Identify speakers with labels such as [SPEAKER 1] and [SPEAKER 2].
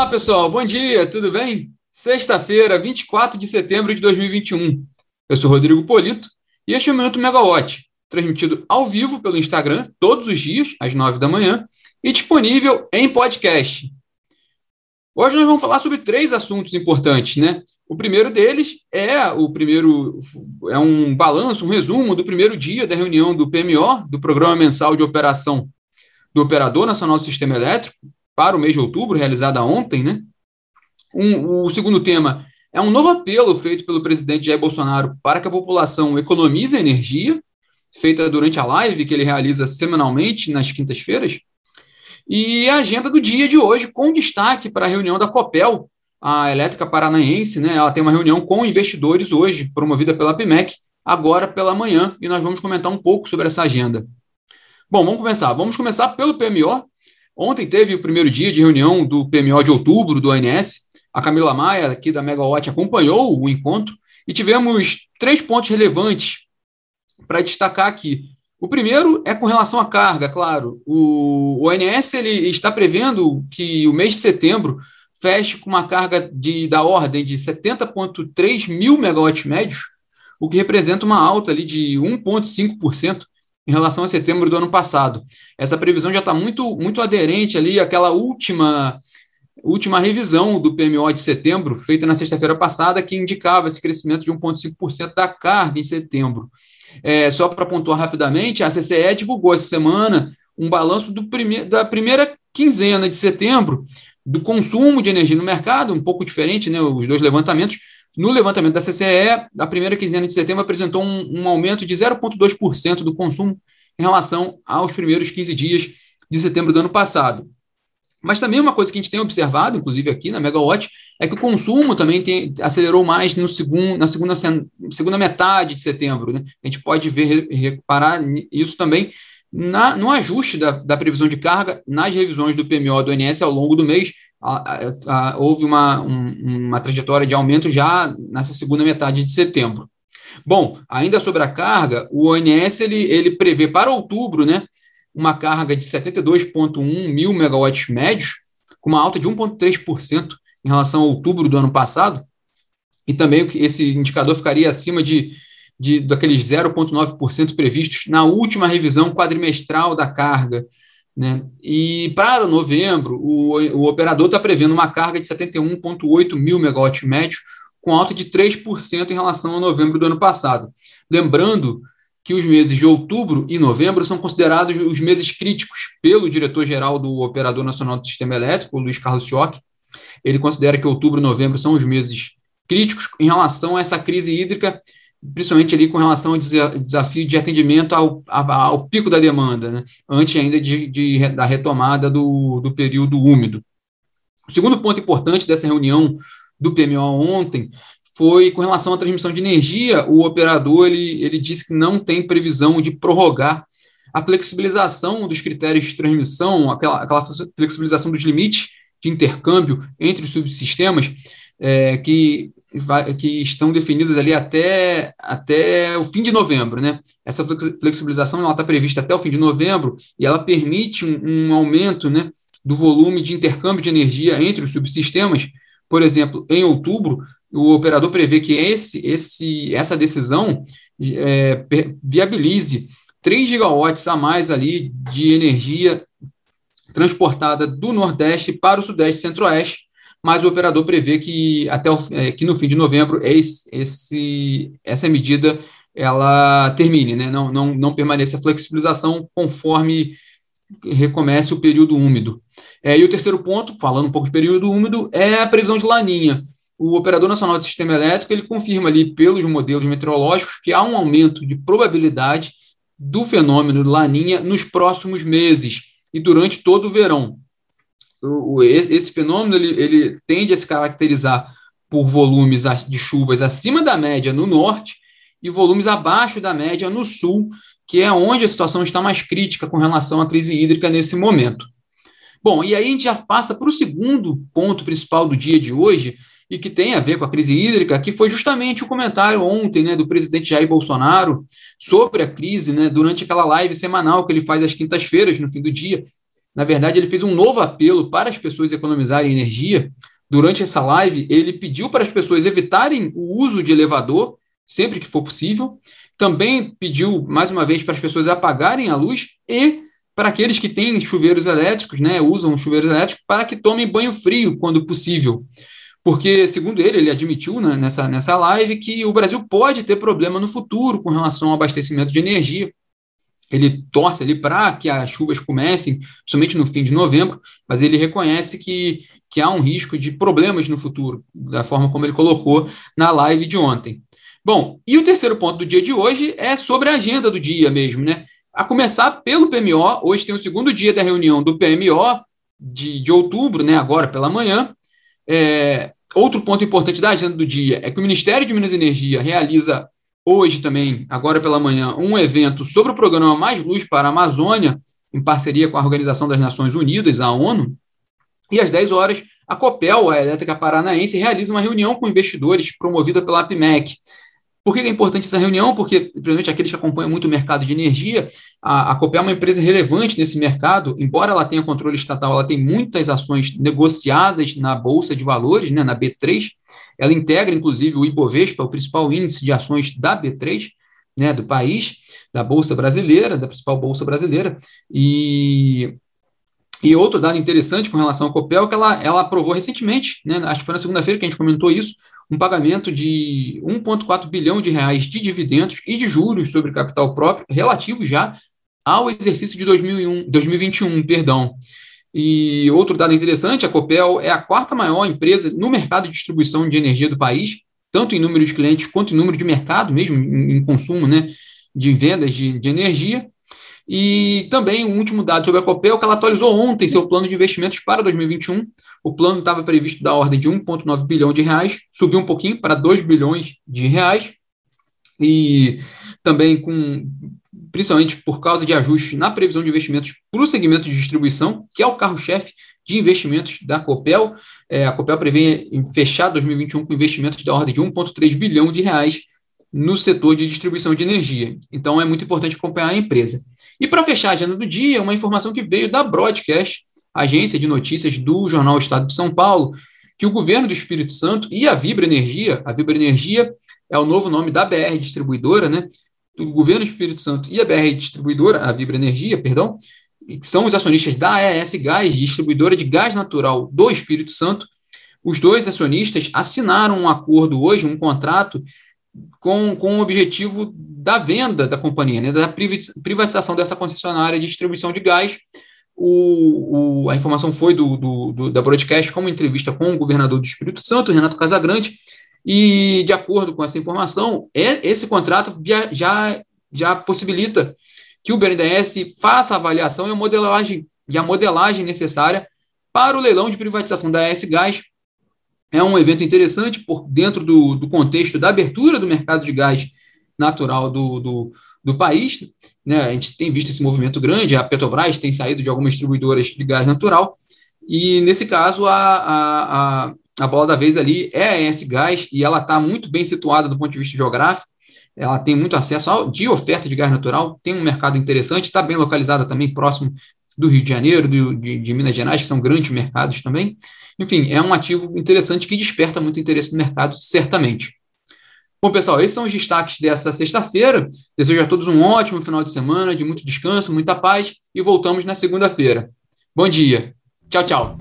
[SPEAKER 1] Olá, pessoal. Bom dia, tudo bem? Sexta-feira, 24 de setembro de 2021. Eu sou Rodrigo Polito e este é o Minuto Megawatt, transmitido ao vivo pelo Instagram todos os dias, às 9 da manhã, e disponível em podcast. Hoje nós vamos falar sobre três assuntos importantes, né? O primeiro deles é o primeiro é um balanço, um resumo do primeiro dia da reunião do PMO, do Programa Mensal de Operação do Operador Nacional do Sistema Elétrico, para o mês de outubro, realizada ontem, né? Um, o segundo tema é um novo apelo feito pelo presidente Jair Bolsonaro para que a população economize energia, feita durante a live que ele realiza semanalmente nas quintas-feiras. E a agenda do dia de hoje, com destaque para a reunião da COPEL, a Elétrica Paranaense, né? Ela tem uma reunião com investidores hoje, promovida pela PMEC, agora pela manhã, e nós vamos comentar um pouco sobre essa agenda. Bom, vamos começar. Vamos começar pelo PMO. Ontem teve o primeiro dia de reunião do PMO de outubro do ONS. A Camila Maia, aqui da Megawatt, acompanhou o encontro e tivemos três pontos relevantes para destacar aqui. O primeiro é com relação à carga, claro. O ONS ele está prevendo que o mês de setembro feche com uma carga de, da ordem de 70,3 mil megawatts médios, o que representa uma alta ali de 1,5% em relação a setembro do ano passado. Essa previsão já está muito, muito aderente ali àquela última, última revisão do PMO de setembro, feita na sexta-feira passada, que indicava esse crescimento de 1,5% da carga em setembro. É, só para pontuar rapidamente, a CCE divulgou essa semana um balanço do prime da primeira quinzena de setembro, do consumo de energia no mercado, um pouco diferente, né, os dois levantamentos. No levantamento da CCE, a primeira quinzena de setembro apresentou um, um aumento de 0,2% do consumo em relação aos primeiros 15 dias de setembro do ano passado. Mas também uma coisa que a gente tem observado, inclusive aqui na Megawatt, é que o consumo também tem, acelerou mais no segundo, na segunda, segunda metade de setembro. Né? A gente pode ver, reparar isso também na, no ajuste da, da, previsão de carga nas revisões do PMO do INS ao longo do mês, a, a, houve uma, um, uma trajetória de aumento já nessa segunda metade de setembro. Bom, ainda sobre a carga, o ONS ele, ele prevê para outubro né, uma carga de 72,1 mil megawatts médios, com uma alta de 1,3% em relação a outubro do ano passado, e também esse indicador ficaria acima de de, daqueles 0,9% previstos na última revisão quadrimestral da carga. Né? E para novembro, o, o operador está prevendo uma carga de 71,8 mil megawatts médio, com alta de 3% em relação a novembro do ano passado. Lembrando que os meses de outubro e novembro são considerados os meses críticos pelo diretor-geral do Operador Nacional do Sistema Elétrico, Luiz Carlos Schock. Ele considera que outubro e novembro são os meses críticos em relação a essa crise hídrica principalmente ali com relação ao desafio de atendimento ao, ao pico da demanda, né, antes ainda de, de, da retomada do, do período úmido. O segundo ponto importante dessa reunião do PMO ontem foi com relação à transmissão de energia, o operador ele, ele disse que não tem previsão de prorrogar a flexibilização dos critérios de transmissão, aquela, aquela flexibilização dos limites de intercâmbio entre os subsistemas, é, que que estão definidas ali até, até o fim de novembro. Né? Essa flexibilização está prevista até o fim de novembro e ela permite um, um, aumento né, do volume de intercâmbio de energia entre os subsistemas. Por exemplo, em outubro, o operador prevê que esse, esse, essa decisão é, viabilize 3 gigawatts a mais ali de energia transportada do Nordeste para o Sudeste e Centro-Oeste, mas o operador prevê que até o, é, que no fim de novembro esse, essa medida ela termine, né? não, não, não permaneça a flexibilização conforme recomece o período úmido. É, e o terceiro ponto, falando um pouco de período úmido, é a previsão de laninha. O Operador Nacional do Sistema Elétrico ele confirma ali pelos modelos meteorológicos que há um aumento de probabilidade do fenômeno laninha nos próximos meses e durante todo o verão o, esse fenômeno ele, ele tende a se caracterizar por volumes de chuvas acima da média no norte e volumes abaixo da média no sul, que é onde a situação está mais crítica com relação à crise hídrica nesse momento. Bom, e aí a gente já passa para o segundo ponto principal do dia de hoje, e que tem a ver com a crise hídrica, que foi justamente o comentário ontem né, do presidente Jair Bolsonaro sobre a crise, né, durante aquela live semanal que ele faz às quintas-feiras, no fim do dia, Na verdade, ele fez um novo apelo para as pessoas economizarem energia. Durante essa live, ele pediu para as pessoas evitarem o uso de elevador sempre que for possível. Também pediu, mais uma vez, para as pessoas apagarem a luz e para aqueles que têm chuveiros elétricos, né, usam chuveiros elétricos, para que tomem banho frio quando possível. Porque, segundo ele, ele admitiu né, nessa, nessa live que o Brasil pode ter problema no futuro com relação ao abastecimento de energia ele torce ali para que as chuvas comecem, principalmente no fim de novembro, mas ele reconhece que, que há um risco de problemas no futuro, da forma como ele colocou na live de ontem. Bom, e o terceiro ponto do dia de hoje é sobre a agenda do dia mesmo, né? A começar pelo PMO, hoje tem o segundo dia da reunião do PMO de, de outubro, né? Agora pela manhã. É, outro ponto importante da agenda do dia é que o Ministério de Minas e Energia realiza hoje também, agora pela manhã, um evento sobre o programa Mais Luz para a Amazônia, em parceria com a Organização das Nações Unidas, a ONU. E às 10 horas, a COPEL, a Elétrica Paranaense, realiza uma reunião com investidores promovida pela APMEC. Por que é importante essa reunião? Porque, principalmente aqueles que acompanham muito o mercado de energia, a, a Copel é uma empresa relevante nesse mercado, embora ela tenha controle estatal, ela tem muitas ações negociadas na Bolsa de Valores, né, na B3, ela integra, inclusive, o Ibovespa, o principal índice de ações da B3, né, do país, da Bolsa Brasileira, da principal Bolsa Brasileira, e e outro dado interessante com relação ao Copel, que ela, ela aprovou recentemente, né, acho que foi na segunda-feira que a gente comentou isso, um pagamento de 1,4 bilhão de reais de dividendos e de juros sobre capital próprio, relativo já ao exercício de 2001, 2021, perdão. E outro dado interessante, a Copel é a quarta maior empresa no mercado de distribuição de energia do país, tanto em número de clientes quanto em número de mercado, mesmo em, em consumo né, de vendas de, de energia. E também um último dado sobre a Copel, que ela atualizou ontem seu plano de investimentos para 2021. O plano estava previsto da ordem de 1,9 bilhão de reais, subiu um pouquinho para 2 bilhões de reais. E também com principalmente por causa de ajustes na previsão de investimentos para o segmento de distribuição, que é o carro-chefe de investimentos da Copel. É, a Copel prevê fechar 2021 com investimentos da ordem de 1,3 bilhão de reais no setor de distribuição de energia. Então, é muito importante acompanhar a empresa. E para fechar a agenda do dia, uma informação que veio da Broadcast, agência de notícias do Jornal Estado de São Paulo, que o governo do Espírito Santo e a Vibra Energia, a Vibra Energia é o novo nome da BR Distribuidora, né? O governo do Espírito Santo e a BR Distribuidora, a Vibra Energia, perdão, que são os acionistas da AES Gás, distribuidora de gás natural do Espírito Santo. Os dois acionistas assinaram um acordo hoje, um contrato com, com o objetivo da venda da companhia, né, da privatização dessa concessionária de distribuição de gás. O, o, a informação foi do, do, do, da broadcast como entrevista com o governador do Espírito Santo, Renato Casagrande, e de acordo com essa informação, é, esse contrato já, já, já possibilita que o BNDES faça a avaliação e a modelagem, e a modelagem necessária para o leilão de privatização da AS Gás é um evento interessante por dentro do, do contexto da abertura do mercado de gás natural do, do, do, país. Né? A gente tem visto esse movimento grande, a Petrobras tem saído de algumas distribuidoras de gás natural, e nesse caso a, a, a, a bola da vez ali é a ES Gás, e ela está muito bem situada do ponto de vista geográfico, ela tem muito acesso ao, de oferta de gás natural, tem um mercado interessante, está bem localizada também próximo do Rio de Janeiro, do, de, de Minas Gerais, que são grandes mercados também. Enfim, é um ativo interessante que desperta muito interesse no mercado, certamente. Bom, pessoal, esses são os destaques dessa sexta-feira. Desejo a todos um ótimo final de semana, de muito descanso, muita paz e voltamos na segunda-feira. Bom dia. Tchau, tchau.